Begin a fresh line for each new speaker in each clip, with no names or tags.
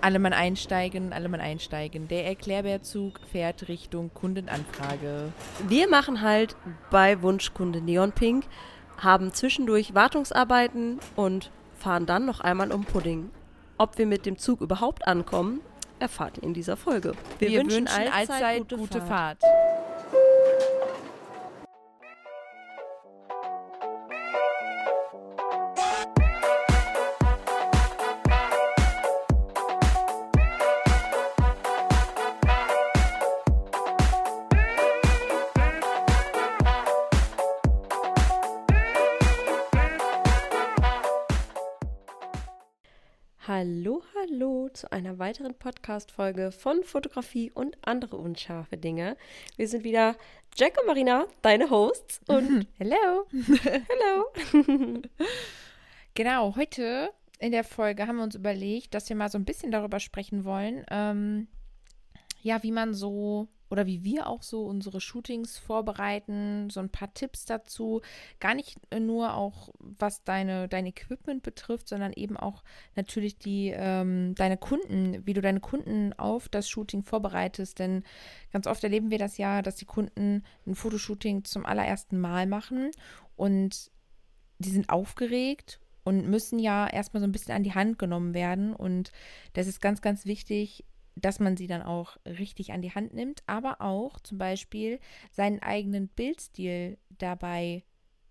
Alle Mann einsteigen, alle Mann einsteigen. Der Erklärbärzug fährt Richtung Kundenanfrage.
Wir machen halt bei Wunschkunde Neon Pink, haben zwischendurch Wartungsarbeiten und fahren dann noch einmal um Pudding. Ob wir mit dem Zug überhaupt ankommen, erfahrt ihr in dieser Folge.
Wir, wünschen, allzeit, gute, Fahrt.
Hallo, zu einer weiteren Podcast-Folge von Fotografie und andere unscharfe Dinge. Wir sind wieder Jack und Marina, deine Hosts. Und
Hello.
hello.
Genau, heute in der Folge haben wir uns überlegt, dass wir mal so ein bisschen darüber sprechen wollen, ähm, ja, wie man so oder wie wir auch so unsere Shootings vorbereiten, so ein paar Tipps dazu. Gar nicht nur auch, was deine, dein Equipment betrifft, sondern eben auch natürlich die, ähm, deine Kunden, wie du deine Kunden auf das Shooting vorbereitest. Denn ganz oft erleben wir das ja, dass die Kunden ein Fotoshooting zum allerersten Mal machen und die sind aufgeregt und müssen ja erstmal so ein bisschen an die Hand genommen werden. Und das ist ganz, ganz wichtig, dass man sie dann auch richtig an die Hand nimmt, aber auch zum Beispiel seinen eigenen Bildstil dabei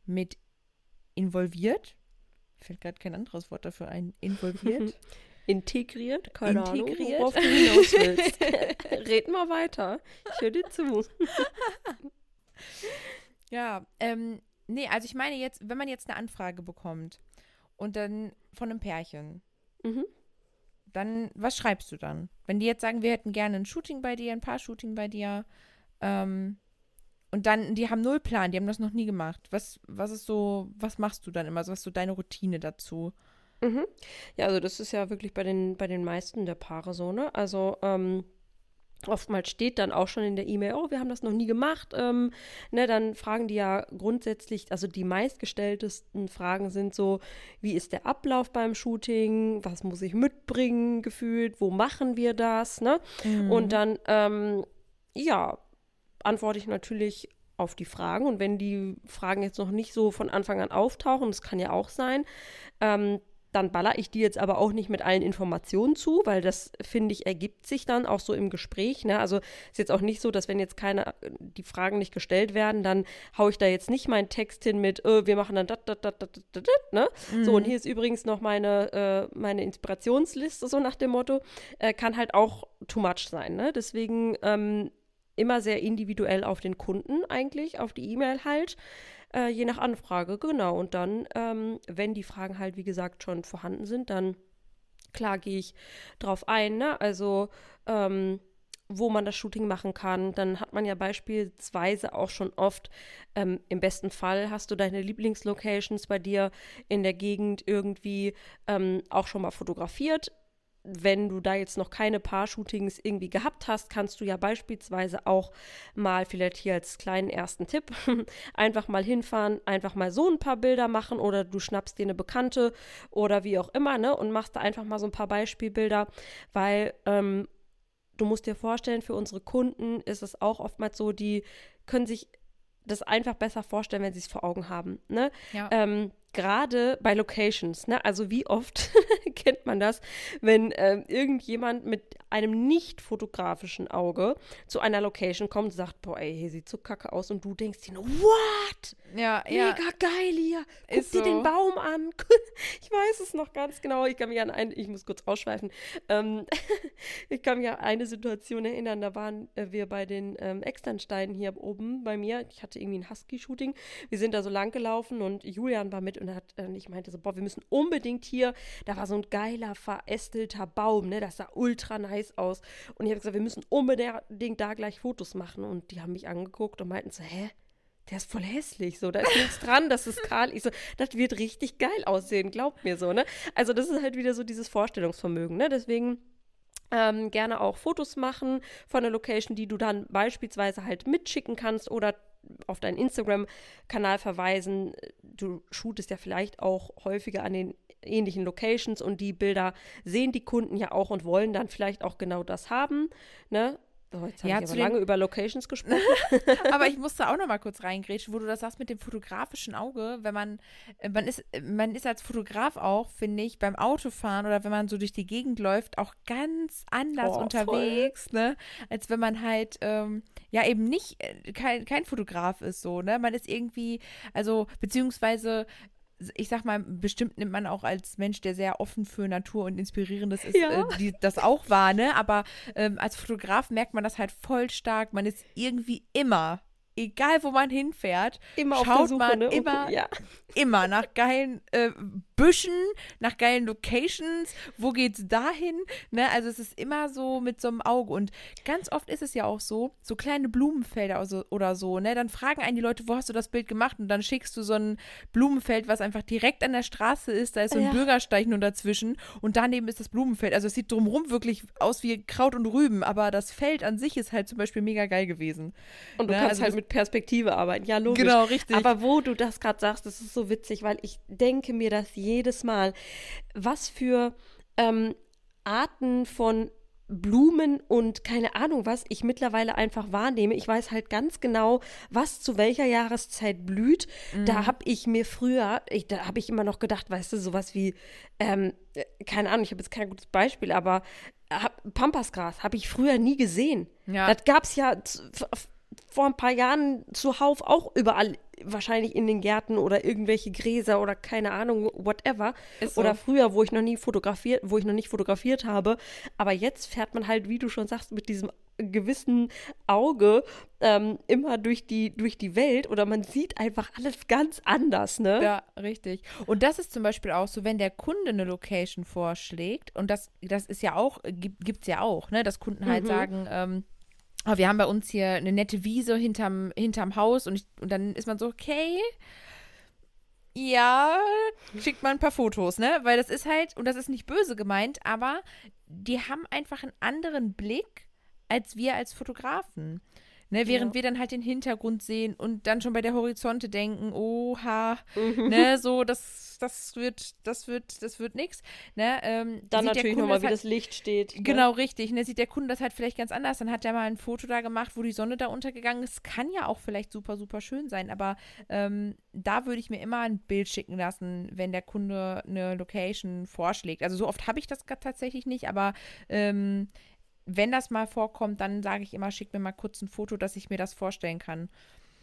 mit involviert. Fällt gerade kein anderes Wort dafür ein. Involviert.
Integriert? Keine
Integriert.
Ahnung, worauf du hinaus willst. Red mal weiter. Ich höre dir zu.
ja, ähm, nee, also ich meine jetzt, wenn man jetzt eine Anfrage bekommt und dann von einem Pärchen,
Mhm.
Dann, was schreibst du dann? Wenn die jetzt sagen, wir hätten gerne ein Shooting bei dir, ein Paar-Shooting bei dir, ähm, und dann, die haben null Plan, die haben das noch nie gemacht. Was, was ist so, was machst du dann immer? Also was ist so deine Routine dazu?
Mhm. Ja, also das ist ja wirklich bei den, bei den meisten der Paare so, ne? Also, ähm, oftmals steht dann auch schon in der E-Mail, oh, wir haben das noch nie gemacht. Ähm, ne, dann fragen die ja grundsätzlich, also die meistgestelltesten Fragen sind so, wie ist der Ablauf beim Shooting? Was muss ich mitbringen, gefühlt? Wo machen wir das? Ne? Und dann, ähm, ja, antworte ich natürlich auf die Fragen. Und wenn die Fragen jetzt noch nicht so von Anfang an auftauchen, das kann ja auch sein, ähm, dann baller ich die jetzt aber auch nicht mit allen Informationen zu, weil das, finde ich, ergibt sich dann auch so im Gespräch. Ne? Also ist jetzt auch nicht so, dass wenn jetzt keine, die Fragen nicht gestellt werden, dann haue ich da jetzt nicht meinen Text hin mit, äh, wir machen dann dat, dat, dat, dat, dat, dat, ne? So, und hier ist übrigens noch meine, äh, meine Inspirationsliste, so nach dem Motto. Äh, kann halt auch too much sein, ne? Deswegen ähm, immer sehr individuell auf den Kunden eigentlich, auf die E-Mail halt, äh, je nach Anfrage, genau. Und dann, ähm, wenn die Fragen halt, wie gesagt, schon vorhanden sind, dann klar gehe ich drauf ein, ne? Also, ähm, wo man das Shooting machen kann. Dann hat man ja beispielsweise auch schon oft, ähm, im besten Fall hast du deine Lieblingslocations bei dir in der Gegend irgendwie ähm, auch schon mal fotografiert wenn du da jetzt noch keine Paar-Shootings irgendwie gehabt hast, kannst du ja beispielsweise auch mal vielleicht hier als kleinen ersten Tipp einfach mal hinfahren, einfach mal so ein paar Bilder machen oder du schnappst dir eine Bekannte oder wie auch immer, ne, und machst da einfach mal so ein paar Beispielbilder, weil ähm, du musst dir vorstellen, für unsere Kunden ist es auch oftmals so, die können sich das einfach besser vorstellen, wenn sie es vor Augen haben, ne?
Ja.
Ähm, Gerade bei Locations, ne? Also wie oft kennt man das, wenn ähm, irgendjemand mit einem nicht fotografischen Auge zu einer Location kommt und sagt, boah, ey, hier sieht so kacke aus und du denkst dir nur, what?
ja, ja.
Mega geil hier. Guck
Ist
dir
so.
den Baum an. Ich weiß es noch ganz genau. Ich kann mich an ein, ich muss kurz ausschweifen. Ähm, ich kann mich an eine Situation erinnern, da waren äh, wir bei den ähm, Externsteinen hier oben bei mir. Ich hatte irgendwie ein Husky-Shooting. Wir sind da so lang gelaufen und Julian war mit und hat, äh, ich meinte so, boah, wir müssen unbedingt hier, da war so ein geiler, verästelter Baum, ne? Das sah ultra nice aus. Und ich habe gesagt, wir müssen unbedingt da gleich Fotos machen. Und die haben mich angeguckt und meinten so, hä? Der ist voll hässlich, so, da ist nichts dran, das ist kahl. Ich so, das wird richtig geil aussehen, glaubt mir so, ne? Also das ist halt wieder so dieses Vorstellungsvermögen, ne? Deswegen ähm, gerne auch Fotos machen von der Location, die du dann beispielsweise halt mitschicken kannst oder auf deinen Instagram-Kanal verweisen. Du shootest ja vielleicht auch häufiger an den ähnlichen Locations und die Bilder sehen die Kunden ja auch und wollen dann vielleicht auch genau das haben. Ne? Oh, jetzt habe
Ja,
ich
zu
aber lange über Locations gesprochen.
Aber ich musste auch noch mal kurz reingrätschen, wo du das sagst mit dem fotografischen Auge. Wenn man, äh, man ist, äh, man ist als Fotograf auch, finde ich, beim Autofahren oder wenn man so durch die Gegend läuft, auch ganz anders
Oh, voll.
unterwegs, ne? Als wenn man halt, ähm, ja, eben nicht, äh, kein, kein Fotograf ist so, ne? Man ist irgendwie, also, beziehungsweise ich sag mal, bestimmt nimmt man auch als Mensch, der sehr offen für Natur und Inspirierendes ist,
Ja.
äh, die, das auch wahr, ne? Aber ähm, als Fotograf merkt man das halt voll stark. Man ist irgendwie immer, egal wo man hinfährt,
Immer auf
schaut
der Suche,
man
ne?
Immer,
ja.
immer nach geilen äh, Büschen, nach geilen Locations. Wo geht's dahin? Ne? Also es ist immer so mit so einem Auge. Und ganz oft ist es ja auch so, so kleine Blumenfelder oder so, oder so, ne? Dann fragen einen die Leute, wo hast du das Bild gemacht? Und dann schickst du so ein Blumenfeld, was einfach direkt an der Straße ist. Da ist so ein
Ja.
Bürgersteig nur dazwischen. Und daneben ist das Blumenfeld. Also es sieht drumherum wirklich aus wie Kraut und Rüben. Aber das Feld an sich ist halt zum Beispiel mega geil gewesen.
Und du
Ne,
kannst
also
halt mit Perspektive arbeiten. Ja, logisch.
Genau, richtig.
Aber wo du das gerade sagst, das ist so witzig, weil ich denke mir das jedes Mal. Was für ähm, Arten von Blumen und keine Ahnung was ich mittlerweile einfach wahrnehme. Ich weiß halt ganz genau, was zu welcher Jahreszeit blüht.
Mhm.
Da habe ich mir früher, ich, da habe ich immer noch gedacht, weißt du, sowas wie, ähm, äh, keine Ahnung, ich habe jetzt kein gutes Beispiel, aber hab, Pampasgras habe ich früher nie gesehen.
Ja.
Das gab es ja vor ein paar Jahren zuhauf auch überall, wahrscheinlich in den Gärten oder irgendwelche Gräser oder keine Ahnung, whatever.
So.
Oder früher, wo ich noch nie fotografiert, wo ich noch nicht fotografiert habe. Aber jetzt fährt man halt, wie du schon sagst, mit diesem gewissen Auge ähm, immer durch die, durch die Welt oder man sieht einfach alles ganz anders, ne?
Ja, richtig. Und das ist zum Beispiel auch so, wenn der Kunde eine Location vorschlägt, und das, das ist ja auch, gibt es ja auch, ne, dass Kunden halt
Mhm.
sagen, ähm, oh, wir haben bei uns hier eine nette Wiese hinterm, hinterm Haus und, ich, und dann ist man so, okay, ja, schickt mal ein paar Fotos, ne? Weil das ist halt, und das ist nicht böse gemeint, aber die haben einfach einen anderen Blick als wir als Fotografen. Ne, während
Ja.
wir dann halt den Hintergrund sehen und dann schon bei der Horizonte denken, oha,
Mhm.
ne, so, das, das wird, das wird, das wird nix. Ne, ähm,
Dann natürlich nochmal, wie
halt,
das Licht steht. ne?
Genau, richtig. Ne, sieht der Kunde das halt vielleicht ganz anders. Dann hat er mal ein Foto da gemacht, wo die Sonne da untergegangen ist. Kann ja auch vielleicht super, super schön sein, aber ähm, da würde ich mir immer ein Bild schicken lassen, wenn der Kunde eine Location vorschlägt. Also so oft habe ich das tatsächlich nicht, aber ähm, wenn das mal vorkommt, dann sage ich immer, schick mir mal kurz ein Foto, dass ich mir das vorstellen kann.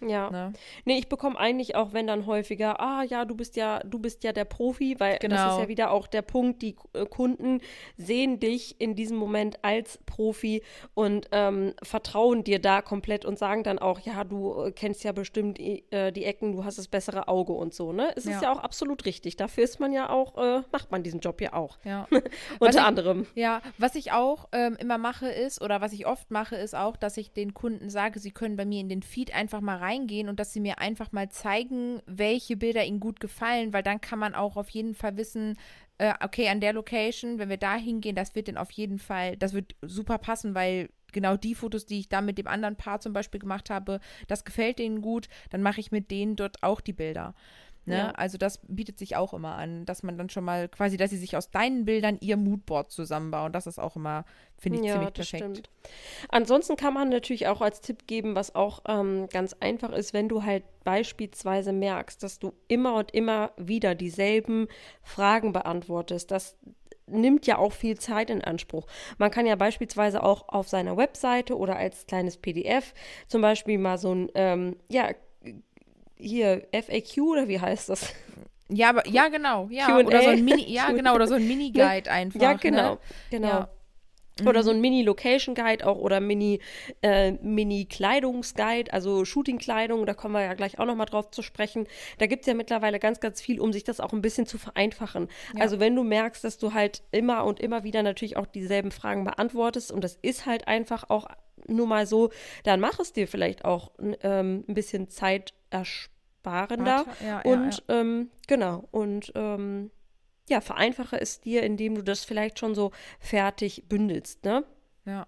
Ja.
Ne?
Nee, ich bekomme eigentlich auch, wenn dann häufiger, ah ja, du bist ja, du bist ja der Profi, weil das
Genau.
ist ja wieder auch der Punkt, die äh, Kunden sehen dich in diesem Moment als Profi und ähm, vertrauen dir da komplett und sagen dann auch, ja, du äh, kennst ja bestimmt äh, die Ecken, du hast das bessere Auge und so, ne? Es
Ja.
ist ja auch absolut richtig. Dafür ist man ja auch, äh, macht man diesen Job ja auch.
Ja.
Unter
ich-
anderem.
Ja, was ich auch ähm, immer mache ist, oder was ich oft mache, ist auch, dass ich den Kunden sage, sie können bei mir in den Feed einfach mal reingehen und dass sie mir einfach mal zeigen, welche Bilder ihnen gut gefallen, weil dann kann man auch auf jeden Fall wissen, äh, okay, an der Location, wenn wir da hingehen, das wird dann auf jeden Fall, das wird super passen, weil genau die Fotos, die ich da mit dem anderen Paar zum Beispiel gemacht habe, das gefällt denen gut, dann mache ich mit denen dort auch die Bilder. Ne?
Ja.
Also das bietet sich auch immer an, dass man dann schon mal quasi, dass sie sich aus deinen Bildern ihr Moodboard zusammenbauen. Das ist auch immer, finde ich,
ja,
ziemlich perfekt.
stimmt. Ansonsten kann man natürlich auch als Tipp geben, was auch ähm, ganz einfach ist, wenn du halt beispielsweise merkst, dass du immer und immer wieder dieselben Fragen beantwortest. Das nimmt ja auch viel Zeit in Anspruch. Man kann ja beispielsweise auch auf seiner Webseite oder als kleines PDF zum Beispiel mal so ein, ähm, ja, hier FAQ oder wie heißt das?
Ja, aber ja, genau, ja. Oder so ein Mini, ja, genau, oder so ein Mini-Guide einfach.
ja, genau,
Ne?
genau.
Ja.
Oder so ein Mini-Location-Guide auch oder Mini, äh, Mini-Kleidungsguide, also Shooting-Kleidung, da kommen wir ja gleich auch nochmal drauf zu sprechen. Da gibt es ja mittlerweile ganz, ganz viel, um sich das auch ein bisschen zu vereinfachen.
Ja.
Also wenn du merkst, dass du halt immer und immer wieder natürlich auch dieselben Fragen beantwortest und das ist halt einfach auch nur mal so, dann mach es dir vielleicht auch ähm, ein bisschen
Warte, ja, ja,
und Ähm, genau, und ähm, ja, vereinfache es dir, indem du das vielleicht schon so fertig bündelst, ne?
Ja,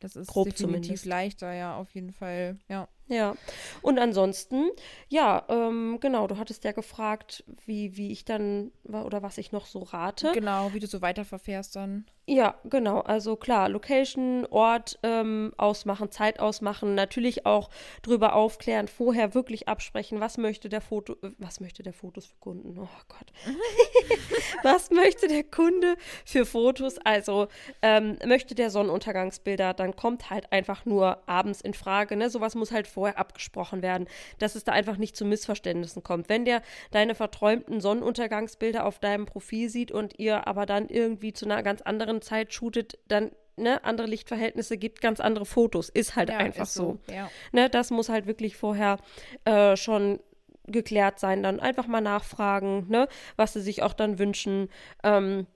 das ist
Grob
definitiv
zumindest.
leichter, ja, auf jeden Fall. Ja.
Ja, und ansonsten, ja, ähm, genau, du hattest ja gefragt, wie, wie ich dann oder was ich noch so rate.
Genau, wie du so weiterverfährst dann.
Ja, genau. Also klar, Location, Ort ähm, ausmachen, Zeit ausmachen, natürlich auch drüber aufklären, vorher wirklich absprechen, was möchte der Foto, äh, was möchte der Fotos für Kunden? Oh Gott. was möchte der Kunde für Fotos? Also ähm, möchte der Sonnenuntergangsbilder, dann kommt halt einfach nur abends in Frage. Ne? Sowas muss halt vorher abgesprochen werden, dass es da einfach nicht zu Missverständnissen kommt. Wenn der deine verträumten Sonnenuntergangsbilder auf deinem Profil sieht und ihr aber dann irgendwie zu einer ganz anderen Zeit shootet, dann ne, andere Lichtverhältnisse gibt ganz andere Fotos. Ist halt ja, einfach ist so. so. Ja. Ne, das muss halt wirklich vorher äh, schon geklärt sein. Dann einfach mal nachfragen, ne, was sie sich auch dann wünschen. Ähm,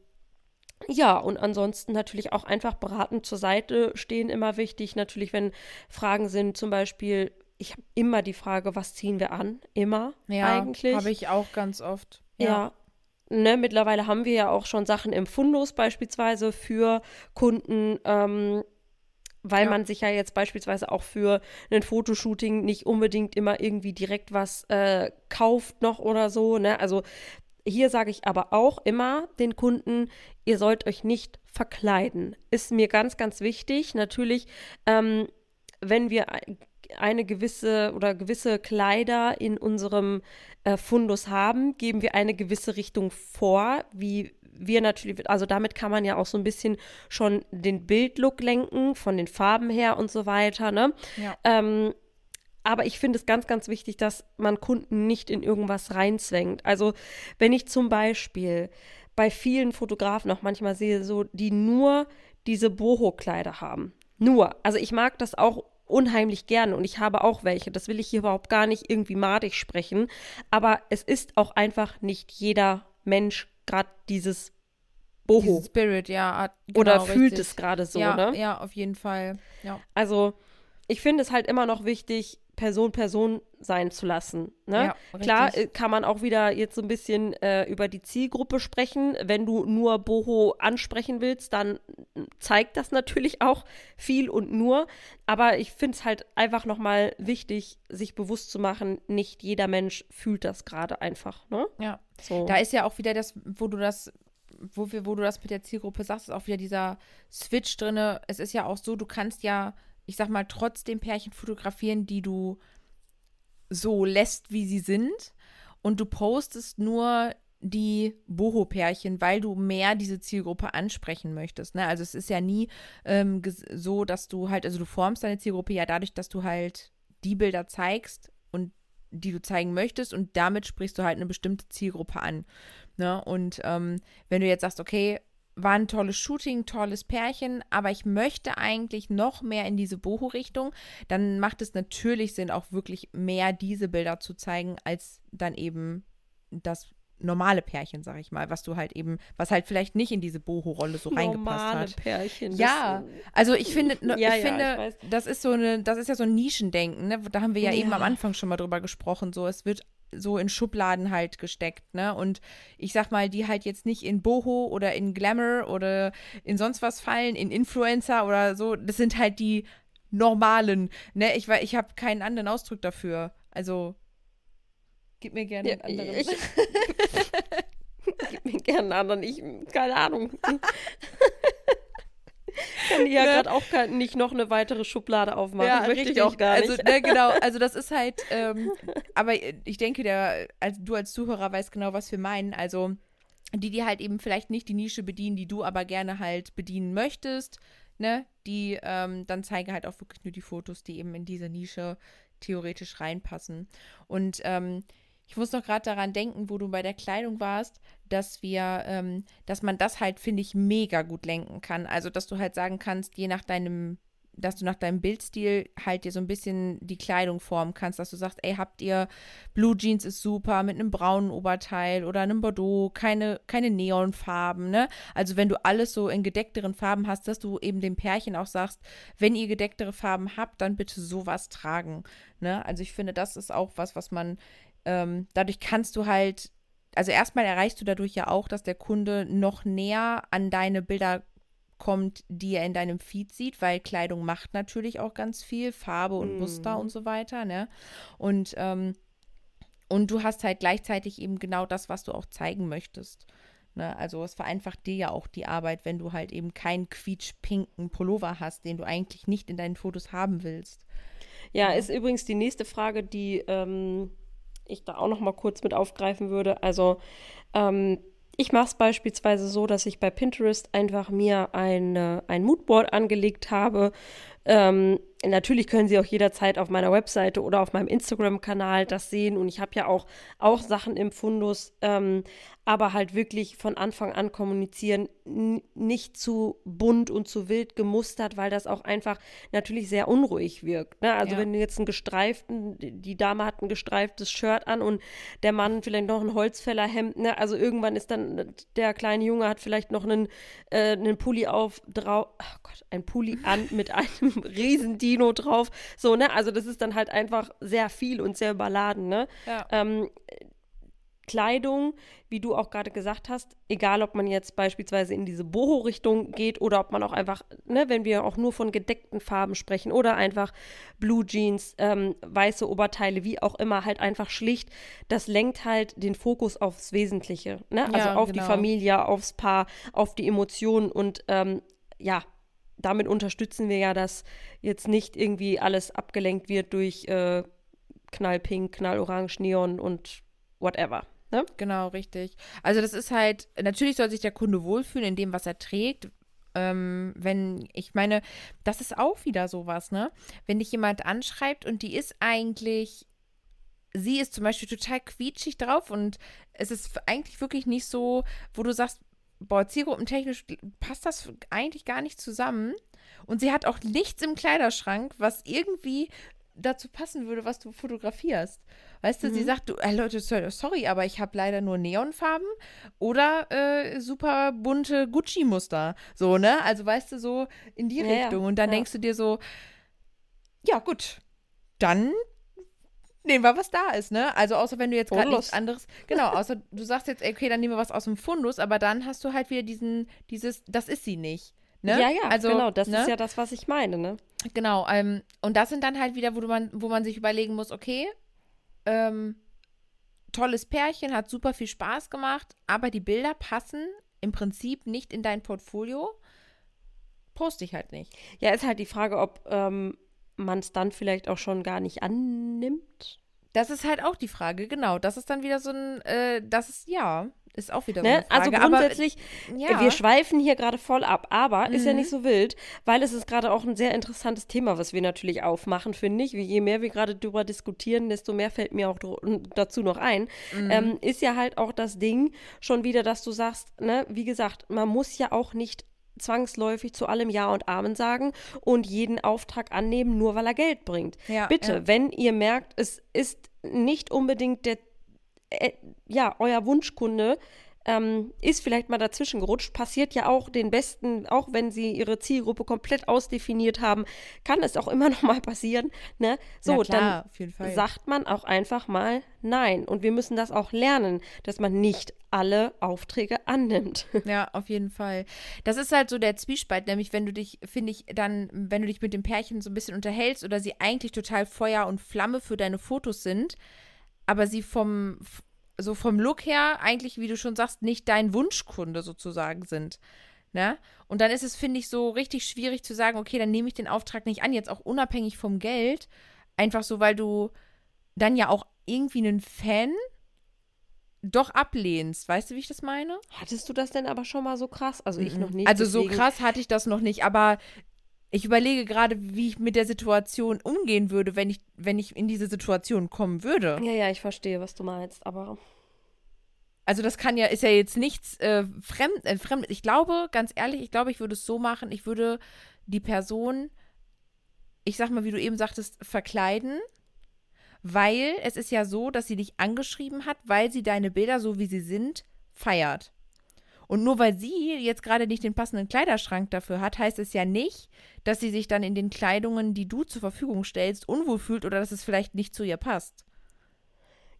ja, und ansonsten natürlich auch einfach beratend zur Seite stehen, immer wichtig. Natürlich, wenn Fragen sind, zum Beispiel, ich habe immer die Frage, was ziehen wir an? Immer ja, eigentlich.
Habe ich auch ganz oft.
Ja. ja ne, mittlerweile haben wir ja auch schon Sachen im Fundus beispielsweise für Kunden, ähm, weil ja. man sich ja jetzt beispielsweise auch für ein Fotoshooting nicht unbedingt immer irgendwie direkt was äh, kauft noch oder so. Ne? Also hier sage ich aber auch immer den Kunden, ihr sollt euch nicht verkleiden. Ist mir ganz, ganz wichtig. Natürlich, ähm, wenn wir eine gewisse oder gewisse Kleider in unserem äh, Fundus haben, geben wir eine gewisse Richtung vor, wie wir natürlich, also damit kann man ja auch so ein bisschen schon den Bildlook lenken, von den Farben her und so weiter, ne? Ja. Ähm, aber ich finde es ganz, ganz wichtig, dass man Kunden nicht in irgendwas reinzwängt. Also, wenn ich zum Beispiel bei vielen Fotografen auch manchmal sehe, so, die nur diese Boho-Kleider haben. Nur. Also, ich mag das auch unheimlich gern und ich habe auch welche. Das will ich hier überhaupt gar nicht irgendwie madig sprechen. Aber es ist auch einfach nicht jeder Mensch gerade dieses Boho. Dieses
Spirit, ja.
Genau, Oder fühlt richtig. es gerade so,
ja,
ne?
Ja, auf jeden Fall. Ja.
Also, ich finde es halt immer noch wichtig, Person Person sein zu lassen. Ne? Ja, Klar äh, kann man auch wieder jetzt so ein bisschen äh, über die Zielgruppe sprechen. Wenn du nur Boho ansprechen willst, dann zeigt das natürlich auch viel und nur. Aber ich finde es halt einfach nochmal wichtig, sich bewusst zu machen, nicht jeder Mensch fühlt das gerade einfach. Ne?
Ja. So. Da ist ja auch wieder das, wo du das wo, wir, wo du das mit der Zielgruppe sagst, ist auch wieder dieser Switch drin. Es ist ja auch so, du kannst ja ich sag mal, trotzdem Pärchen fotografieren, die du so lässt, wie sie sind. Und du postest nur die Boho-Pärchen, weil du mehr diese Zielgruppe ansprechen möchtest. Ne? Also es ist ja nie ähm, so, dass du halt, also du formst deine Zielgruppe ja dadurch, dass du halt die Bilder zeigst und die du zeigen möchtest und damit sprichst du halt eine bestimmte Zielgruppe an. Ne? Und ähm, wenn du jetzt sagst, okay, war ein tolles Shooting, tolles Pärchen, aber ich möchte eigentlich noch mehr in diese Boho-Richtung, dann macht es natürlich Sinn, auch wirklich mehr diese Bilder zu zeigen, als dann eben das normale Pärchen, sag ich mal, was du halt eben, was halt vielleicht nicht in diese Boho-Rolle so normale reingepasst hat. Normale
Pärchen.
Ja, also ich finde, ich ja, finde, ich das ist so eine, das ist ja so ein Nischendenken, ne? Da haben wir ja, ja, eben am Anfang schon mal drüber gesprochen. So, es wird so in Schubladen halt gesteckt, ne? Und ich sag mal, die halt jetzt nicht in Boho oder in Glamour oder in sonst was fallen, in Influencer oder so, das sind halt die normalen, ne? Ich ich habe keinen anderen Ausdruck dafür. Also gib mir gerne einen anderen. Ich,
gib mir gerne einen anderen. Ich keine Ahnung. kann die ja ne? gerade auch nicht noch eine weitere Schublade aufmachen. Ja, Möchte richtig. ich auch gar
nicht. Also, ne, genau, also das ist halt, ähm, aber ich denke, der, als, du als Zuhörer weißt genau, was wir meinen. Also die, die halt eben vielleicht nicht die Nische bedienen, die du aber gerne halt bedienen möchtest, ne, die ähm, dann zeige halt auch wirklich nur die Fotos, die eben in diese Nische theoretisch reinpassen. Und ähm, ich muss noch gerade daran denken, wo du bei der Kleidung warst, dass wir, ähm, dass man das halt, finde ich, mega gut lenken kann. Also, dass du halt sagen kannst, je nach deinem, dass du nach deinem Bildstil halt dir so ein bisschen die Kleidung formen kannst, dass du sagst, ey, habt ihr Blue Jeans ist super mit einem braunen Oberteil oder einem Bordeaux, keine, keine Neonfarben, ne? Also, wenn du alles so in gedeckteren Farben hast, dass du eben dem Pärchen auch sagst, wenn ihr gedecktere Farben habt, dann bitte sowas tragen, ne? Also, ich finde, das ist auch was, was man ähm, dadurch kannst du halt, also erstmal erreichst du dadurch ja auch, dass der Kunde noch näher an deine Bilder kommt, die er in deinem Feed sieht, weil Kleidung macht natürlich auch ganz viel, Farbe und Muster
Mhm.
und so weiter, ne? Und, ähm, und du hast halt gleichzeitig eben genau das, was du auch zeigen möchtest. Ne? Also es vereinfacht dir ja auch die Arbeit, wenn du halt eben keinen quietschpinken Pullover hast, den du eigentlich nicht in deinen Fotos haben willst.
Ja, ist übrigens die nächste Frage, die ähm, ich da auch noch mal kurz mit aufgreifen würde. Also ähm, ich mache es beispielsweise so, dass ich bei Pinterest einfach mir ein, äh, ein Moodboard angelegt habe. Ähm, natürlich können Sie auch jederzeit auf meiner Webseite oder auf meinem Instagram-Kanal das sehen. Und ich habe ja auch, auch Sachen im Fundus, ähm, aber halt wirklich von Anfang an kommunizieren, nicht zu bunt und zu wild gemustert, weil das auch einfach natürlich sehr unruhig wirkt. Ne? Also
Ja.
wenn du jetzt einen gestreiften, die Dame hat ein gestreiftes Shirt an und der Mann vielleicht noch ein Holzfällerhemd, ne? also irgendwann ist dann der kleine Junge hat vielleicht noch einen, äh, einen Pulli auf drauf, ach Gott, ein Pulli an mit einem riesen Dino drauf, so, ne, also das ist dann halt einfach sehr viel und sehr überladen, ne.
Ja.
Ähm, Kleidung, wie du auch gerade gesagt hast, egal ob man jetzt beispielsweise in diese Boho-Richtung geht oder ob man auch einfach, ne, wenn wir auch nur von gedeckten Farben sprechen oder einfach Blue Jeans, ähm, weiße Oberteile, wie auch immer, halt einfach schlicht, das lenkt halt den Fokus aufs Wesentliche, ne? Also
Ja,
auf die
genau.
Familie, aufs Paar, auf die Emotionen und ähm, ja, damit unterstützen wir ja, dass jetzt nicht irgendwie alles abgelenkt wird durch äh, Knallpink, Knallorange, Neon und whatever. Ne?
Genau, richtig. Also das ist halt, natürlich soll sich der Kunde wohlfühlen in dem, was er trägt. Ähm, wenn, ich meine, das ist auch wieder sowas, ne? Wenn dich jemand anschreibt und die ist eigentlich, sie ist zum Beispiel total quietschig drauf und es ist eigentlich wirklich nicht so, wo du sagst, boah, zielgruppentechnisch passt das eigentlich gar nicht zusammen. Und sie hat auch nichts im Kleiderschrank, was irgendwie dazu passen würde, was du fotografierst. Weißt du, sie sagt, du, äh, Leute, so- sorry, aber ich habe leider nur Neonfarben oder äh, super bunte Gucci-Muster. So, ne? Also, weißt du, so in die
ja,
Richtung. Und dann
ja.
denkst du dir so, ja, gut, dann nehmen wir, was da ist, ne? Also, außer wenn du jetzt gerade nichts anderes, genau, außer du sagst jetzt, okay, dann nehmen wir was aus dem Fundus, aber dann hast du halt wieder diesen, dieses, das ist sie nicht. Ne?
Ja, ja,
also,
genau, das
ne?
ist ja das, was ich meine, ne?
Genau, ähm, und das sind dann halt wieder, wo, du man, wo man sich überlegen muss, okay, ähm, tolles Pärchen, hat super viel Spaß gemacht, aber die Bilder passen im Prinzip nicht in dein Portfolio. Poste ich halt nicht.
Ja, ist halt die Frage, ob ähm, man es dann vielleicht auch schon gar nicht annimmt.
Das ist halt auch die Frage, genau. Das ist dann wieder so ein, äh, das ist, ja, ist auch wieder so
Ne?
eine Frage.
Also grundsätzlich,
aber, ja,
wir schweifen hier gerade voll ab, aber ist ja
Mhm.
nicht so wild, weil es ist gerade auch ein sehr interessantes Thema, was wir natürlich aufmachen, finde ich. Wie je mehr wir gerade darüber diskutieren, desto mehr fällt mir auch dazu noch ein.
Mhm.
Ähm, ist ja halt auch das Ding schon wieder, dass du sagst, ne, wie gesagt, man muss ja auch nicht zwangsläufig zu allem Ja und Amen sagen und jeden Auftrag annehmen, nur weil er Geld bringt.
Ja,
Bitte,
ja.
wenn ihr merkt, es ist nicht unbedingt der, äh, ja, euer Wunschkunde, ähm, ist vielleicht mal dazwischen gerutscht, passiert ja auch den Besten, auch wenn sie ihre Zielgruppe komplett ausdefiniert haben, kann es auch immer noch mal passieren. Ne? So,
klar,
dann sagt man auch einfach mal Nein. Und wir müssen das auch lernen, dass man nicht alle Aufträge annimmt.
Ja, auf jeden Fall. Das ist halt so der Zwiespalt, nämlich wenn du dich, finde ich, dann, wenn du dich mit dem Pärchen so ein bisschen unterhältst oder sie eigentlich total Feuer und Flamme für deine Fotos sind, aber sie vom, so vom Look her eigentlich, wie du schon sagst, nicht dein Wunschkunde sozusagen sind. Ne? Und dann ist es, finde ich, so richtig schwierig zu sagen, okay, dann nehme ich den Auftrag nicht an, jetzt auch unabhängig vom Geld. Einfach so, weil du dann ja auch irgendwie einen Fan doch ablehnst. Weißt du, wie ich das meine?
Hattest du das denn aber schon mal so krass? Also ich noch nicht.
Also so
deswegen-
krass hatte ich das noch nicht, aber ich überlege gerade, wie ich mit der Situation umgehen würde, wenn ich, wenn ich in diese Situation kommen würde.
Ja, ja, ich verstehe, was du meinst, aber
Also das kann ja, ist ja jetzt nichts äh, fremd, äh, fremd. Ich glaube, ganz ehrlich, ich glaube, ich würde es so machen, ich würde die Person, ich sag mal, wie du eben sagtest, verkleiden. Weil es ist ja so, dass sie dich angeschrieben hat, weil sie deine Bilder, so wie sie sind, feiert. Und nur weil sie jetzt gerade nicht den passenden Kleiderschrank dafür hat, heißt es ja nicht, dass sie sich dann in den Kleidungen, die du zur Verfügung stellst, unwohl fühlt oder dass es vielleicht nicht zu ihr passt.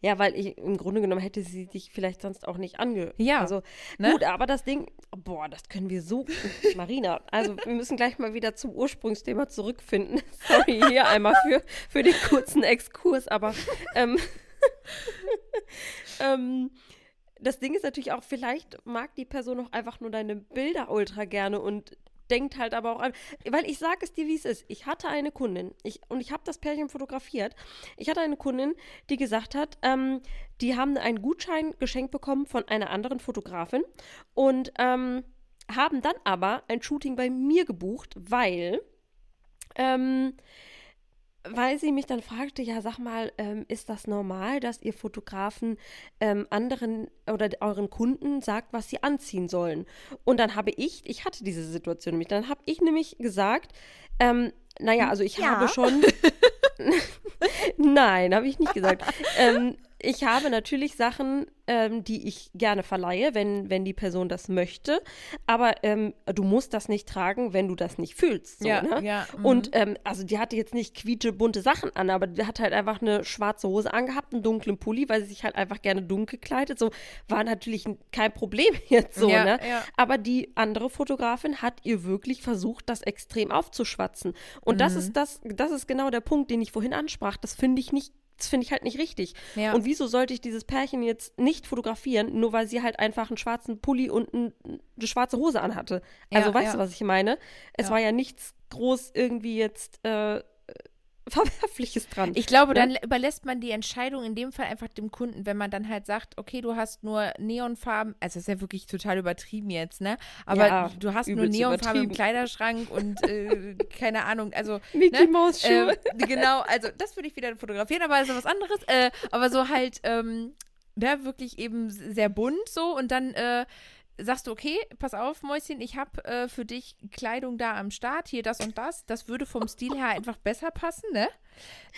Ja, weil ich im Grunde genommen hätte sie dich vielleicht sonst auch nicht ange.
Ja,
Also
ne?
gut, aber das Ding, boah, das können wir so. Marina, also wir müssen gleich mal wieder zum Ursprungsthema zurückfinden. Sorry hier einmal für, für den kurzen Exkurs, aber ähm, ähm, das Ding ist natürlich auch, vielleicht mag die Person auch einfach nur deine Bilder ultra gerne und denkt halt aber auch an, weil ich sage es dir, wie es ist. Ich hatte eine Kundin ich, und ich habe das Pärchen fotografiert. Ich hatte eine Kundin, die gesagt hat, ähm, die haben einen Gutschein geschenkt bekommen von einer anderen Fotografin und ähm, haben dann aber ein Shooting bei mir gebucht, weil ähm, weil sie mich dann fragte, ja, sag mal, ähm, ist das normal, dass ihr Fotografen ähm, anderen oder euren Kunden sagt, was sie anziehen sollen? Und dann habe ich, ich hatte diese Situation nämlich, dann habe ich nämlich gesagt, ähm, naja, also ich
Ja.
habe schon. Nein, habe ich nicht gesagt. ähm, ich habe natürlich Sachen, ähm, die ich gerne verleihe, wenn, wenn die Person das möchte. Aber ähm, du musst das nicht tragen, wenn du das nicht fühlst. So,
ja,
ne?
ja. mhm.
Und ähm, also die hatte jetzt nicht quietschebunte Sachen an, aber die hat halt einfach eine schwarze Hose angehabt, einen dunklen Pulli, weil sie sich halt einfach gerne dunkel kleidet. So war natürlich kein Problem jetzt so,
ja,
ne? Aber die andere Fotografin hat ihr wirklich versucht, das extrem aufzuschwatzen. Und das
Mhm.
ist das, das ist genau der Punkt, den ich vorhin ansprach. Das finde ich nicht, das finde ich halt nicht richtig.
Ja.
Und wieso sollte ich dieses Pärchen jetzt nicht fotografieren, nur weil sie halt einfach einen schwarzen Pulli und ein, eine schwarze Hose anhatte? Also
Ja,
weißt
ja.
du, was ich meine? Es war ja nichts groß irgendwie jetzt äh, Verwerfliches dran.
Ich glaube,
Ne?
dann überlässt man die Entscheidung in dem Fall einfach dem Kunden, wenn man dann halt sagt, okay, du hast nur Neonfarben, also das ist ja wirklich total übertrieben jetzt, ne? Aber
Ja,
du hast nur Neonfarben im. Kleiderschrank und äh, keine Ahnung, also
Mickey
ne?
Maus Schuhe.
Ähm, genau, also das würde ich wieder fotografieren, aber ist was anderes. Äh, aber so halt, ähm, ne, wirklich eben sehr bunt so und dann äh, sagst du, okay, pass auf, Mäuschen, ich habe äh, für dich Kleidung da am Start, hier das und das. Das würde vom Stil her einfach besser passen, ne?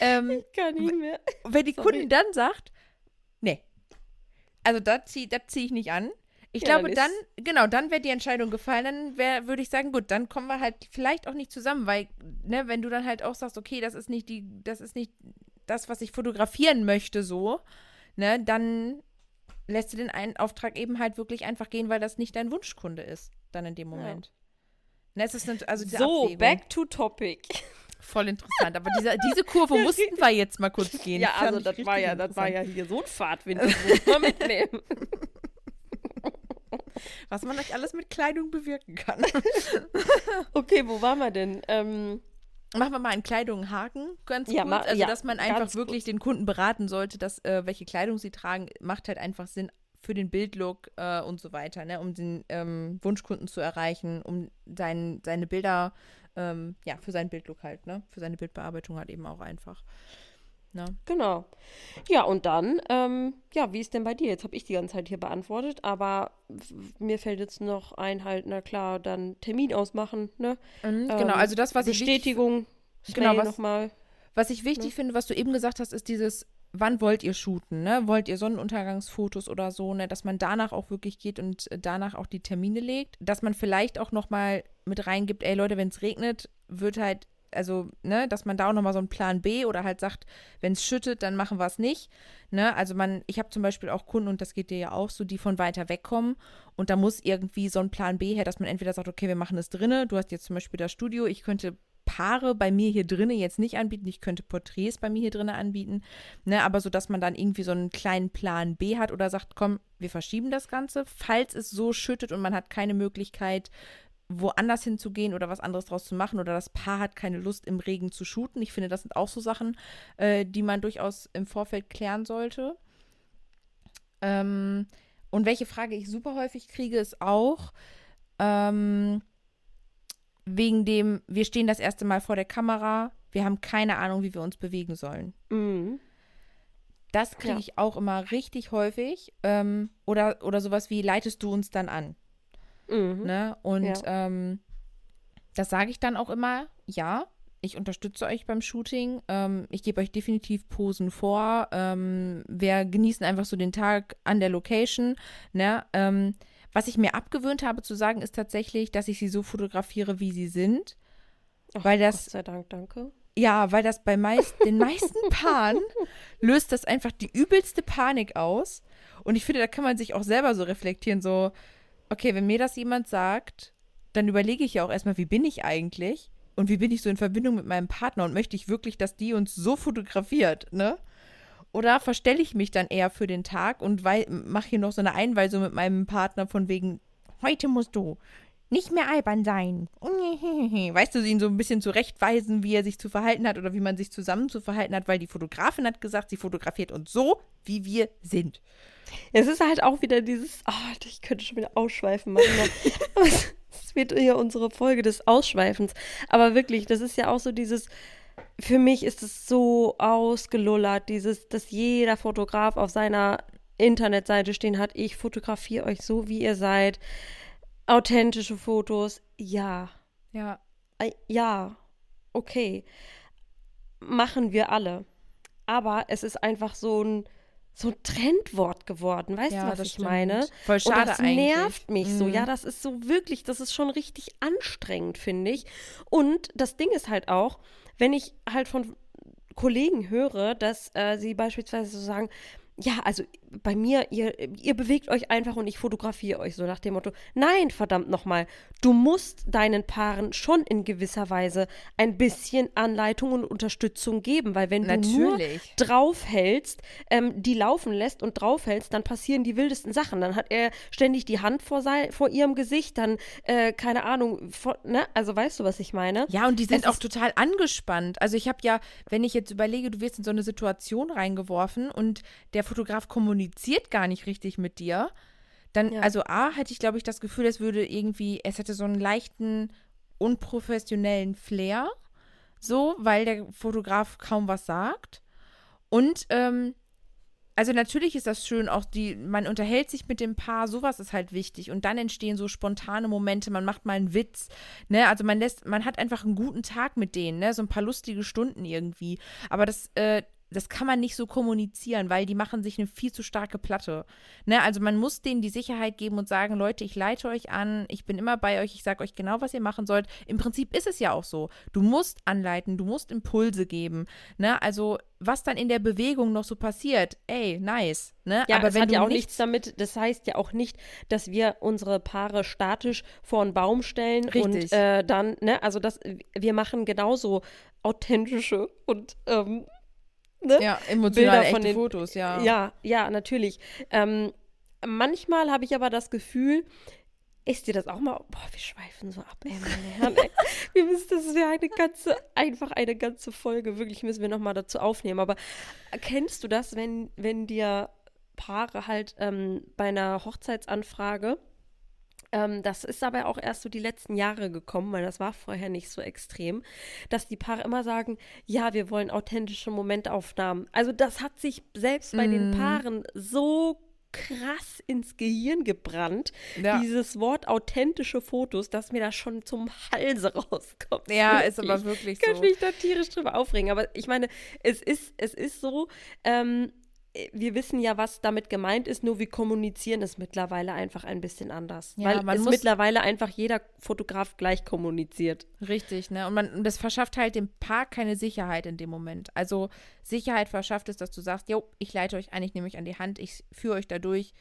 Ähm,
Kann nicht mehr.
wenn die
Sorry.
Kundin dann sagt, nee, also das ziehe zieh ich nicht an. Ich
Ja,
glaube,
dann
dann, genau, dann wäre die Entscheidung gefallen, dann wär- würde ich sagen, gut, dann kommen wir halt vielleicht auch nicht zusammen, weil, ne, wenn du dann halt auch sagst, okay, das ist nicht die, das ist nicht das, was ich fotografieren möchte, so, ne, dann lässt du den einen Auftrag eben halt wirklich einfach gehen, weil das nicht dein Wunschkunde ist, dann in dem
Ja.
Moment. Ne, es ist eine, also diese
So,
Abwägung.
back to topic.
Voll interessant. Aber diese, diese Kurve mussten wir jetzt mal kurz gehen.
Ja, also das war ja, das war ja hier so ein Fahrtwind, das muss man mitnehmen.
Was man euch alles mit Kleidung bewirken kann.
Okay, wo waren wir denn? Ähm,
Machen wir mal in Kleidung einen Haken, ganz
Ja, ma-
also,
ja,
dass man einfach wirklich den Kunden beraten sollte, dass äh, welche Kleidung sie tragen, macht halt einfach Sinn für den Bildlook äh, und so weiter, ne? um den ähm, Wunschkunden zu erreichen, um sein, seine Bilder, ähm, ja, für seinen Bildlook halt, ne? Für seine Bildbearbeitung halt eben auch einfach. Ne?
genau. Ja, und dann, ähm, ja, wie ist denn bei dir? Jetzt habe ich die ganze Zeit hier beantwortet, aber mir fällt jetzt noch ein, halt, na klar, dann Termin ausmachen, ne?
Mhm, genau,
Ähm,
also das, was ich wichtig
Bestätigung,
Genau,
genau,
was-
nochmal.
Was ich wichtig
Ne?
finde, was du eben gesagt hast, ist dieses, wann wollt ihr shooten, ne? Wollt ihr Sonnenuntergangsfotos oder so, ne? Dass man danach auch wirklich geht und äh, danach auch die Termine legt. Dass man vielleicht auch noch mal mit reingibt, ey Leute, wenn es regnet, wird halt, also, ne, dass man da auch noch mal so einen Plan B oder halt sagt, wenn es schüttet, dann machen wir es nicht, ne? Also man, ich habe zum Beispiel auch Kunden, und das geht dir ja auch so, die von weiter weg kommen und da muss irgendwie so ein Plan B her, dass man entweder sagt, okay, wir machen es drinne, du hast jetzt zum Beispiel das Studio, ich könnte Paare bei mir hier drinnen jetzt nicht anbieten. Ich könnte Porträts bei mir hier drinnen anbieten. Ne, aber so, dass man dann irgendwie so einen kleinen Plan B hat oder sagt, komm, wir verschieben das Ganze, falls es so schüttet und man hat keine Möglichkeit, woanders hinzugehen oder was anderes draus zu machen oder das Paar hat keine Lust, im Regen zu shooten. Ich finde, das sind auch so Sachen, äh, die man durchaus im Vorfeld klären sollte. Ähm, und welche Frage ich super häufig kriege, ist auch, ähm, wegen dem, wir stehen das erste Mal vor der Kamera, wir haben keine Ahnung, wie wir uns bewegen sollen.
Mhm.
Das kriege
Ja.
ich auch immer richtig häufig. Ähm, oder, oder sowas wie, leitest du uns dann an?
Mhm.
Ne? Und
Ja.
ähm, das sage ich dann auch immer, ja, ich unterstütze euch beim Shooting. Ähm, ich gebe euch definitiv Posen vor. Ähm, wir genießen einfach so den Tag an der Location. Ne? Ähm, was ich mir abgewöhnt habe zu sagen, ist tatsächlich, dass ich sie so fotografiere, wie sie sind.
Ach,
weil das-
Gott sei Dank, danke.
Ja, weil das bei meist, den meisten Paaren löst das einfach die übelste Panik aus. Und ich finde, da kann man sich auch selber so reflektieren, so, okay, wenn mir das jemand sagt, dann überlege ich ja auch erstmal, wie bin ich eigentlich? Und wie bin ich so in Verbindung mit meinem Partner und möchte ich wirklich, dass die uns so fotografiert, ne? Oder verstelle ich mich dann eher für den Tag und mache hier noch so eine Einweisung mit meinem Partner von wegen, heute musst du nicht mehr albern sein. Weißt du, ihn so ein bisschen zurechtweisen, wie er sich zu verhalten hat oder wie man sich zusammen zu verhalten hat, weil die Fotografin hat gesagt, sie fotografiert uns so, wie wir sind.
Es ist halt auch wieder dieses, oh, ich könnte schon wieder ausschweifen machen. Es wird ja unsere Folge des Ausschweifens. Aber wirklich, das ist ja auch so dieses, für mich ist es so ausgelullert, dieses, dass jeder Fotograf auf seiner Internetseite stehen hat, ich fotografiere euch so, wie ihr seid. Authentische Fotos, ja.
Ja.
Ja, okay. Machen wir alle. Aber es ist einfach so ein so ein Trendwort geworden. Weißt ja, du, was ich stimmt. meine?
Voll schade Und
das
eigentlich.
nervt mich mhm. so. Ja, das ist so wirklich, das ist schon richtig anstrengend, finde ich. Und das Ding ist halt auch, wenn ich halt von Kollegen höre, dass äh, sie beispielsweise so sagen, ja, also bei mir, ihr, ihr bewegt euch einfach und ich fotografiere euch so nach dem Motto, nein, verdammt nochmal, du musst deinen Paaren schon in gewisser Weise ein bisschen Anleitung und Unterstützung geben, weil wenn
Natürlich.
du nur draufhältst, ähm, die laufen lässt und draufhältst, dann passieren die wildesten Sachen. Dann hat er ständig die Hand vor, sei, vor ihrem Gesicht, dann, äh, keine Ahnung, vor, ne? also weißt du, was ich meine?
Ja, und die sind es auch total angespannt. Also ich habe ja, wenn ich jetzt überlege, du wirst in so eine Situation reingeworfen und der Fotograf kommuniziert, gar nicht richtig mit dir, dann, ja. also A, hätte ich, glaube ich, das Gefühl, es würde irgendwie, es hätte so einen leichten, unprofessionellen Flair, so, weil der Fotograf kaum was sagt. Und, ähm, also natürlich ist das schön, auch die, man unterhält sich mit dem Paar, sowas ist halt wichtig. Und dann entstehen so spontane Momente, man macht mal einen Witz, ne? Also man lässt, man hat einfach einen guten Tag mit denen, ne? So ein paar lustige Stunden irgendwie. Aber das, äh, das kann man nicht so kommunizieren, weil die machen sich eine viel zu starke Platte. Ne? Also man muss denen die Sicherheit geben und sagen, Leute, ich leite euch an, ich bin immer bei euch, ich sage euch genau, was ihr machen sollt. Im Prinzip ist es ja auch so. Du musst anleiten, du musst Impulse geben. Ne? Also was dann in der Bewegung noch so passiert, ey, nice. Ne?
Ja,
aber
es
wenn
hat ja auch
nicht
nichts damit, das heißt ja auch nicht, dass wir unsere Paare statisch vor einen Baum stellen
Richtig.
und äh, dann, ne, also das, wir machen genauso authentische und ähm,
ne? Ja, emotional echte den, Fotos, ja.
Ja, ja, natürlich. Ähm, manchmal habe ich aber das Gefühl, ist dir das auch mal, boah, wir schweifen so ab, ey, meine Herren, ey. Wir müssen, das wäre eine ganze, einfach eine ganze Folge, wirklich müssen wir nochmal dazu aufnehmen. Aber kennst du das, wenn, wenn dir Paare halt ähm, bei einer Hochzeitsanfrage ähm, das ist aber auch erst so die letzten Jahre gekommen, weil das war vorher nicht so extrem, dass die Paare immer sagen, ja, wir wollen authentische Momentaufnahmen. Also das hat sich selbst bei mm. den. Paaren so krass ins Gehirn gebrannt, ja. dieses Wort authentische Fotos, dass mir das schon zum Halse rauskommt.
Ja, wirklich. ist aber wirklich
so.
Ich
kann mich da tierisch drüber aufregen, aber ich meine, es ist, es ist so, ähm, äh, wir wissen ja, was damit gemeint ist, nur wir kommunizieren es mittlerweile einfach ein bisschen anders. Ja, weil es mittlerweile einfach jeder Fotograf gleich kommuniziert.
Richtig, ne? Und man, das verschafft halt dem Paar keine Sicherheit in dem Moment. Also Sicherheit verschafft es, dass du sagst, jo, ich leite euch ein, ich nehme euch an die Hand, ich führe euch da durch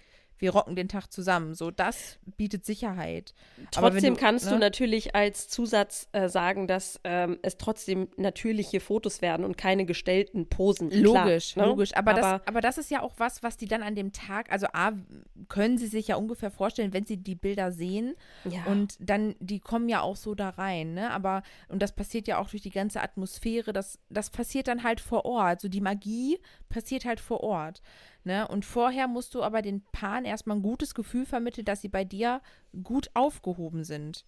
wir rocken den Tag zusammen. So, das bietet Sicherheit.
Trotzdem du, kannst ne? du natürlich als Zusatz äh, sagen, dass ähm, es trotzdem natürliche Fotos werden und keine gestellten Posen.
Logisch,
Klar,
ne? logisch. Aber, aber, das, aber das ist ja auch was, was die dann an dem Tag, also A, können sie sich ja ungefähr vorstellen, wenn sie die Bilder sehen. Ja. Und dann, die kommen ja auch so da rein, ne? Aber, und das passiert ja auch durch die ganze Atmosphäre, das, das passiert dann halt vor Ort. So die Magie passiert halt vor Ort. Ne? Und vorher musst du aber den Paaren erstmal ein gutes Gefühl vermitteln, dass sie bei dir gut aufgehoben sind.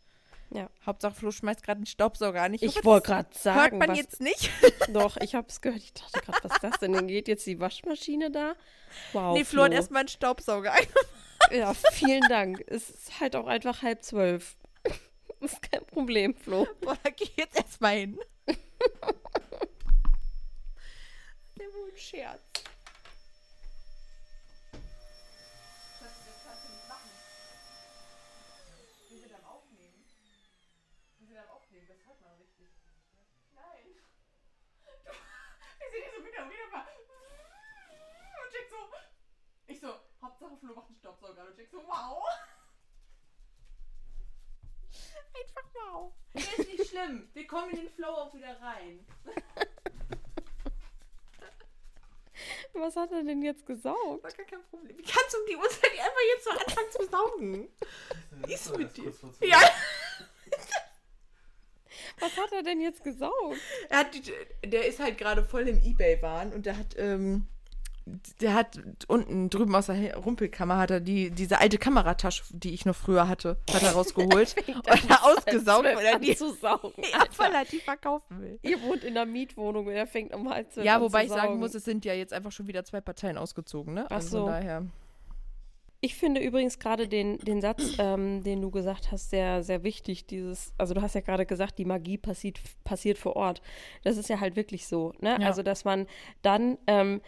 Ja.
Hauptsache Flo schmeißt gerade einen Staubsauger an.
Ich, ich wollte gerade sagen.
Hört man jetzt nicht?
Doch, ich habe es gehört. Ich dachte gerade, was ist das denn? Dann geht jetzt die Waschmaschine da.
Wow. Nee, Flo, Flo. hat erstmal einen Staubsauger
Ja, vielen Dank. Es ist halt auch einfach halb zwölf. Das ist kein Problem, Flo.
Boah, da geh jetzt erstmal hin. Ein Scherz. und wieder mal. Und Jack so. Ich so, Hauptsache Flo macht einen Staubsauger. Und Jack so, wow. Einfach wow. Ist nicht schlimm. Wir kommen in den Flow auch wieder rein.
Was hat er denn jetzt gesaugt?
War gar kein Problem. Wie kannst du um die Uhrzeit einfach jetzt so anfangen zu saugen? Ist mit dir. Ja.
Was hat er denn jetzt gesaugt?
Er hat die, der ist halt gerade voll im Ebay-Wahn und der hat, ähm, der hat unten drüben aus der Rumpelkammer hat er die, diese alte Kameratasche, die ich noch früher hatte, hat er rausgeholt und er ausgesaugt, weil er die
zu saugen.
ja, voll hat die verkaufen will.
Ihr wohnt in einer Mietwohnung und er fängt um halb zwölf
Ja, wobei ich sagen
saugen.
muss, es sind ja jetzt einfach schon wieder zwei Parteien ausgezogen, ne?
Ach
Also
so.
Daher.
Ich finde übrigens gerade den, den Satz, ähm, den du gesagt hast, sehr, sehr wichtig. Dieses, also du hast ja gerade gesagt, die Magie passiert, passiert vor Ort. Das ist ja halt wirklich so. Ne?
Ja.
Also, dass man dann, ähm,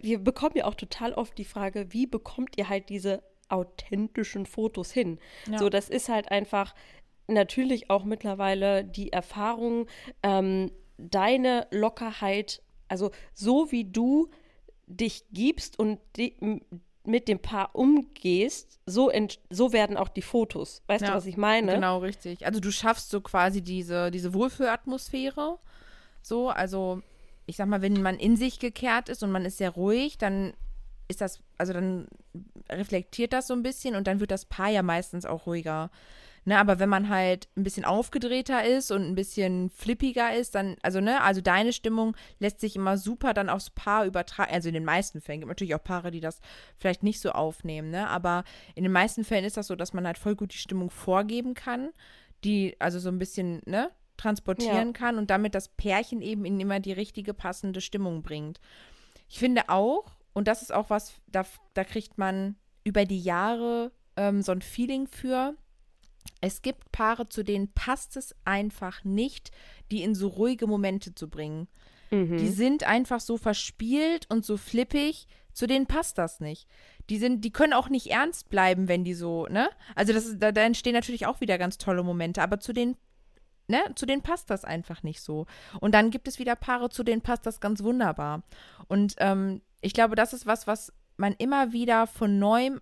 wir bekommen ja auch total oft die Frage, wie bekommt ihr halt diese authentischen Fotos hin?
Ja.
So, das ist halt einfach natürlich auch mittlerweile die Erfahrung, ähm, deine Lockerheit, also so wie du dich gibst und mit dem Paar umgehst, so, so werden auch die Fotos. Weißt du,
Ja,
was ich meine?
Genau, richtig. Also du schaffst so quasi diese, diese Wohlfühlatmosphäre. So, also ich sag mal, wenn man in sich gekehrt ist und man ist sehr ruhig, dann ist das, also dann reflektiert das so ein bisschen und dann wird das Paar ja meistens auch ruhiger. Ne, aber wenn man halt ein bisschen aufgedrehter ist und ein bisschen flippiger ist, dann, also ne, also deine Stimmung lässt sich immer super dann aufs Paar übertragen. Also in den meisten Fällen gibt natürlich auch Paare, die das vielleicht nicht so aufnehmen, ne? Aber in den meisten Fällen ist das so, dass man halt voll gut die Stimmung vorgeben kann, die also so ein bisschen, ne, transportieren
Ja.
kann und damit das Pärchen eben in immer die richtige passende Stimmung bringt. Ich finde auch, und das ist auch was, da, da kriegt man über die Jahre ähm, so ein Feeling für. Es gibt Paare, zu denen passt es einfach nicht, die in so ruhige Momente zu bringen.
Mhm.
Die sind einfach so verspielt und so flippig, zu denen passt das nicht. Die sind, die können auch nicht ernst bleiben, wenn die so, ne? Also das da, da entstehen natürlich auch wieder ganz tolle Momente, aber zu denen, ne, zu denen passt das einfach nicht so. Und dann gibt es wieder Paare, zu denen passt das ganz wunderbar. Und ähm, ich glaube, das ist was, was man immer wieder von neuem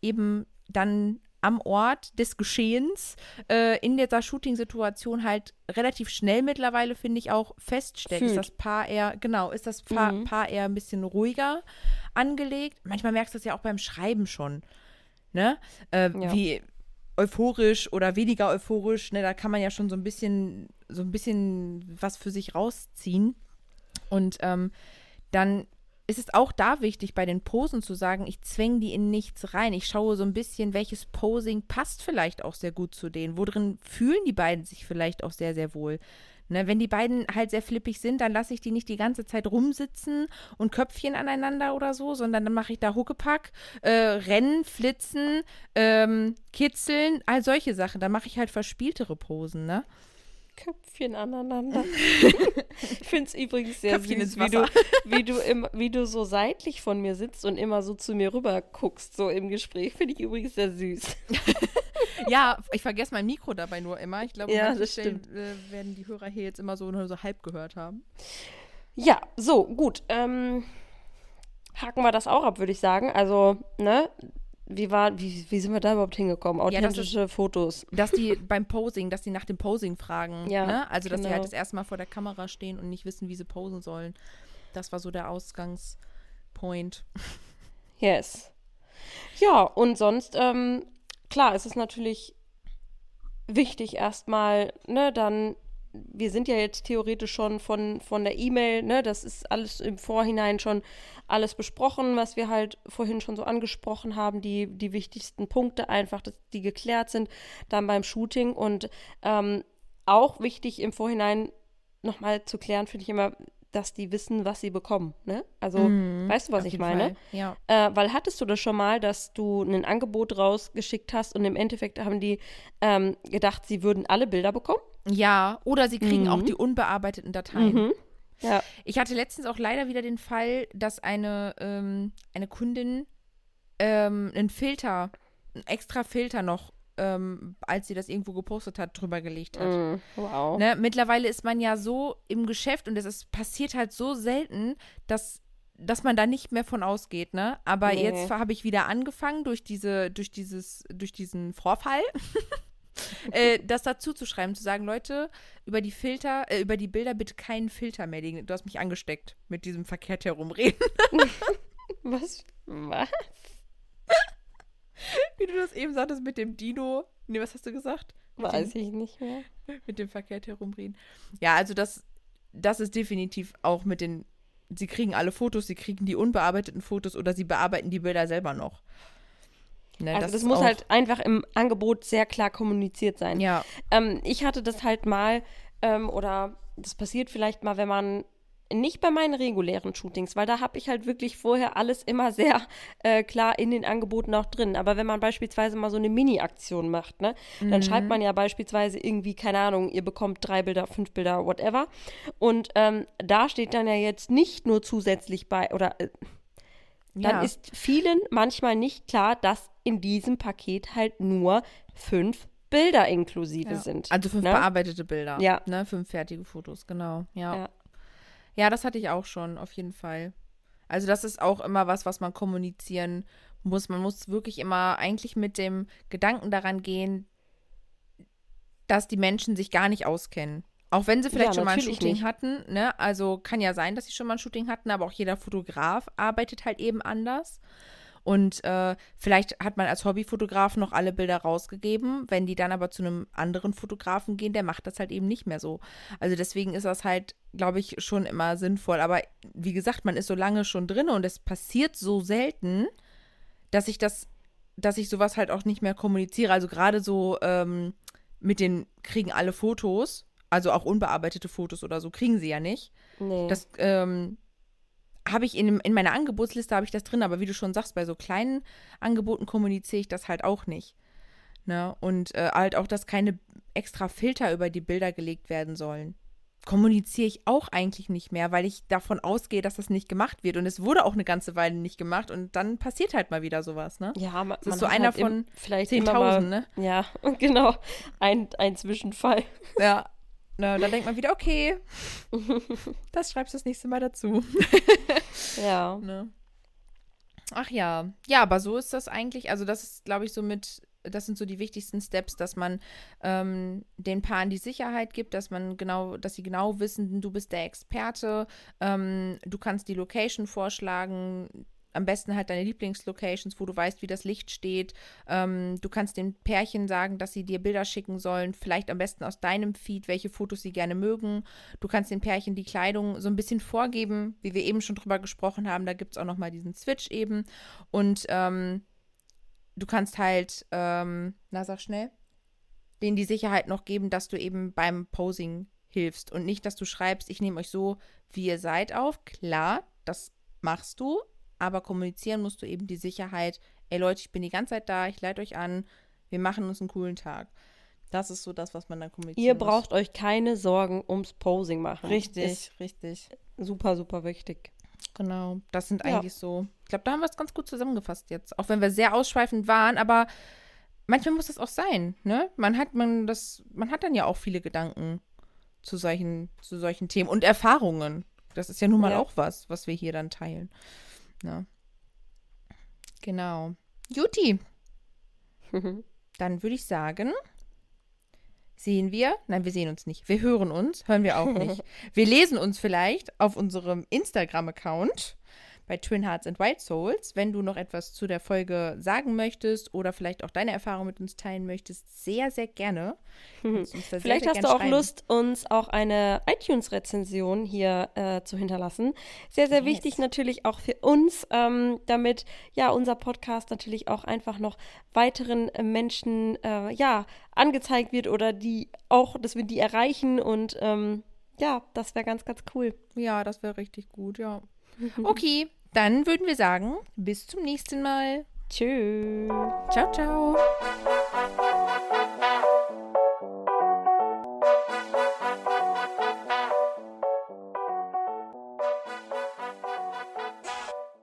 eben dann am Ort des Geschehens äh, in dieser Shooting-Situation halt relativ schnell mittlerweile, finde ich, auch feststellt. Ist
Fühlt.
das Paar eher, genau, ist das Paar,
Mhm.
Paar eher ein bisschen ruhiger angelegt? Manchmal merkst du das ja auch beim Schreiben schon, ne? Äh,
Ja.
Wie euphorisch oder weniger euphorisch, ne? Da kann man ja schon so ein bisschen, so ein bisschen was für sich rausziehen. Und ähm, dann ist es auch da wichtig, bei den Posen zu sagen, ich zwänge die in nichts rein. Ich schaue so ein bisschen, welches Posing passt vielleicht auch sehr gut zu denen. Wo drin fühlen die beiden sich vielleicht auch sehr, sehr wohl. Ne, wenn die beiden halt sehr flippig sind, dann lasse ich die nicht die ganze Zeit rumsitzen und Köpfchen aneinander oder so, sondern dann mache ich da Huckepack, äh, Rennen, Flitzen, ähm, Kitzeln, all solche Sachen. Da mache ich halt verspieltere Posen, ne?
Köpfchen aneinander. ich finde es übrigens sehr
Köpfchen
süß, wie du, wie, du im, wie du so seitlich von mir sitzt und immer so zu mir rüber guckst, so im Gespräch. Finde ich übrigens sehr süß.
Ja, ich vergesse mein Mikro dabei nur immer. Ich glaube,
Ja, das
Stellen äh, werden die Hörer hier jetzt immer so nur so halb gehört haben.
Ja, so, gut. Ähm, haken wir das auch ab, würde ich sagen. Also, ne? Wie, war, wie, wie sind wir da überhaupt hingekommen?
Ja, das ist-
Authentische Fotos.
Dass die beim Posing, dass die nach dem Posing fragen.
Ja,
ne? Also, dass die halt
genau.
das erste Mal vor der Kamera stehen und nicht wissen, wie sie posen sollen. Das war so der Ausgangspoint.
Yes. Ja, und sonst, ähm, klar, es ist natürlich wichtig erstmal, ne, dann, wir sind ja jetzt theoretisch schon von, von der E-Mail, ne, das ist alles im Vorhinein schon alles besprochen, was wir halt vorhin schon so angesprochen haben, die, die wichtigsten Punkte einfach, dass die geklärt sind, dann beim Shooting und ähm, auch wichtig im Vorhinein nochmal zu klären, finde ich immer, dass die wissen, was sie bekommen, ne? Also, weißt du, was
Mhm.
Ich meine?
Fall. Ja.
Äh, weil hattest du das schon mal, dass du ein Angebot rausgeschickt hast und im Endeffekt haben die ähm, gedacht, sie würden alle Bilder bekommen?
ja, oder sie kriegen
Mhm.
auch die unbearbeiteten Dateien.
Ja.
Ich hatte letztens auch leider wieder den Fall, dass eine, ähm, eine Kundin ähm, einen Filter, einen extra Filter noch ähm, als sie das irgendwo gepostet hat, drüber gelegt hat.
Mm, wow.
Ne? Mittlerweile ist man ja so im Geschäft und es ist, passiert halt so selten, dass dass man da nicht mehr von ausgeht, ne? Aber
Nee.
jetzt habe ich wieder angefangen durch diese, durch dieses, durch diesen Vorfall, äh, das dazu zu schreiben, zu sagen, Leute, über die Filter, äh, über die Bilder bitte keinen Filter mehr legen. Du hast mich angesteckt mit diesem verkehrt herumreden.
Was? Was?
Wie du das eben sagtest mit dem Dino. Nee, was hast du gesagt? Mit
Weiß ich nicht mehr.
dem, mit dem verkehrt herumreden. Ja, also das, das ist definitiv auch mit den, sie kriegen alle Fotos, sie kriegen die unbearbeiteten Fotos oder sie bearbeiten die Bilder selber noch. Ne,
Also das,
ist
muss halt einfach im Angebot sehr klar kommuniziert sein.
Ja,
Ähm, ich hatte das halt mal, ähm, oder das passiert vielleicht mal, wenn man nicht bei meinen regulären Shootings, weil da habe ich halt wirklich vorher alles immer sehr äh, klar in den Angeboten auch drin. Aber wenn man beispielsweise mal so eine Mini-Aktion macht, ne, dann schreibt man ja beispielsweise irgendwie, keine Ahnung, ihr bekommt drei Bilder, fünf Bilder, whatever. Und ähm, da steht dann ja jetzt nicht nur zusätzlich bei, oder äh, dann
ja.
ist vielen manchmal nicht klar, dass in diesem Paket halt nur fünf Bilder inklusive
ja.
sind.
Also fünf
ne?
bearbeitete Bilder.
Ja.
Ne, fünf fertige Fotos, genau. Ja.
Ja.
Ja. das hatte ich auch schon, auf jeden Fall. Also das ist auch immer was, was man kommunizieren muss. Man muss wirklich immer eigentlich mit dem Gedanken daran gehen, dass die Menschen sich gar nicht auskennen. Auch wenn sie vielleicht
Ja,
schon mal ein Shooting
nicht.
hatten, ne? Also kann ja sein, dass sie schon mal ein Shooting hatten, aber auch jeder Fotograf arbeitet halt eben anders. Und äh, vielleicht hat man als Hobbyfotograf noch alle Bilder rausgegeben. Wenn die dann aber zu einem anderen Fotografen gehen, der macht das halt eben nicht mehr so. Also deswegen ist das halt, glaube ich, schon immer sinnvoll. Aber wie gesagt, man ist so lange schon drin und es passiert so selten, dass ich das, dass ich sowas halt auch nicht mehr kommuniziere. Also gerade so ähm, mit den kriegen alle Fotos, also auch unbearbeitete Fotos oder so, kriegen sie ja nicht.
Nee.
Das ähm, habe ich in, in meiner Angebotsliste habe ich das drin, aber wie du schon sagst, bei so kleinen Angeboten kommuniziere ich das halt auch nicht. Ne? Und äh, halt auch, dass keine extra Filter über die Bilder gelegt werden sollen. Kommuniziere ich auch eigentlich nicht mehr, weil ich davon ausgehe, dass das nicht gemacht wird. Und es wurde auch eine ganze Weile nicht gemacht und dann passiert halt mal wieder sowas, ne?
ja, man,
ist
man
so einer
halt
von
vielleicht immer mal,
10.000, ne?
Ja, genau. Ein, ein Zwischenfall.
Ja. Na, dann denkt man wieder, okay, das schreibst du das nächste Mal dazu.
Ja.
Ne? Ach ja. Ja, aber so ist das eigentlich. Also, das ist, glaube ich, so mit, das sind so die wichtigsten Steps, dass man ähm, den Paaren die Sicherheit gibt, dass man genau, dass sie genau wissen, du bist der Experte, ähm, du kannst die Location vorschlagen. Am besten halt deine Lieblingslocations, wo du weißt, wie das Licht steht. Ähm, du kannst den Pärchen sagen, dass sie dir Bilder schicken sollen, vielleicht am besten aus deinem Feed, welche Fotos sie gerne mögen. Du kannst den Pärchen die Kleidung so ein bisschen vorgeben, wie wir eben schon drüber gesprochen haben. Da gibt es auch noch mal diesen Switch eben. Und ähm, du kannst halt, ähm, na sag schnell, denen die Sicherheit noch geben, dass du eben beim Posing hilfst und nicht, dass du schreibst, ich nehme euch so, wie ihr seid auf. Klar, das machst du, aber kommunizieren musst du eben die Sicherheit, ey Leute, ich bin die ganze Zeit da, ich leite euch an, wir machen uns einen coolen Tag. Das ist so das, was man dann kommunizieren
Ihr
muss.
braucht euch keine Sorgen ums Posing machen.
Richtig,
Ist
richtig.
super, super wichtig.
Genau, das sind
Ja.
eigentlich so. Ich glaube, da haben wir es ganz gut zusammengefasst jetzt. Auch wenn wir sehr ausschweifend waren, aber manchmal muss das auch sein, ne? Man hat, man, das, man hat dann ja auch viele Gedanken zu solchen, zu solchen Themen und Erfahrungen. Das ist ja nun mal
Ja.
auch was, was wir hier dann teilen. Ne? Genau. Juti, dann würde ich sagen, sehen wir, nein, wir sehen uns nicht. Wir hören uns, hören wir auch nicht. Wir lesen uns vielleicht auf unserem Instagram-Account bei Twin Hearts and White Souls. Wenn du noch etwas zu der Folge sagen möchtest oder vielleicht auch deine Erfahrung mit uns teilen möchtest, sehr, sehr gerne. Da sehr,
Vielleicht
sehr
hast
gern
du auch
schreiben.
Lust, uns auch eine iTunes-Rezension hier äh, zu hinterlassen. Sehr, sehr
Yes.
wichtig natürlich auch für uns, ähm, damit ja unser Podcast natürlich auch einfach noch weiteren äh, Menschen äh, ja angezeigt wird oder die auch, dass wir die erreichen und ähm, ja, das wäre ganz, ganz cool.
Ja, das wäre richtig gut, ja. Okay, dann würden wir sagen, bis zum nächsten Mal.
Tschüss.
Ciao, ciao.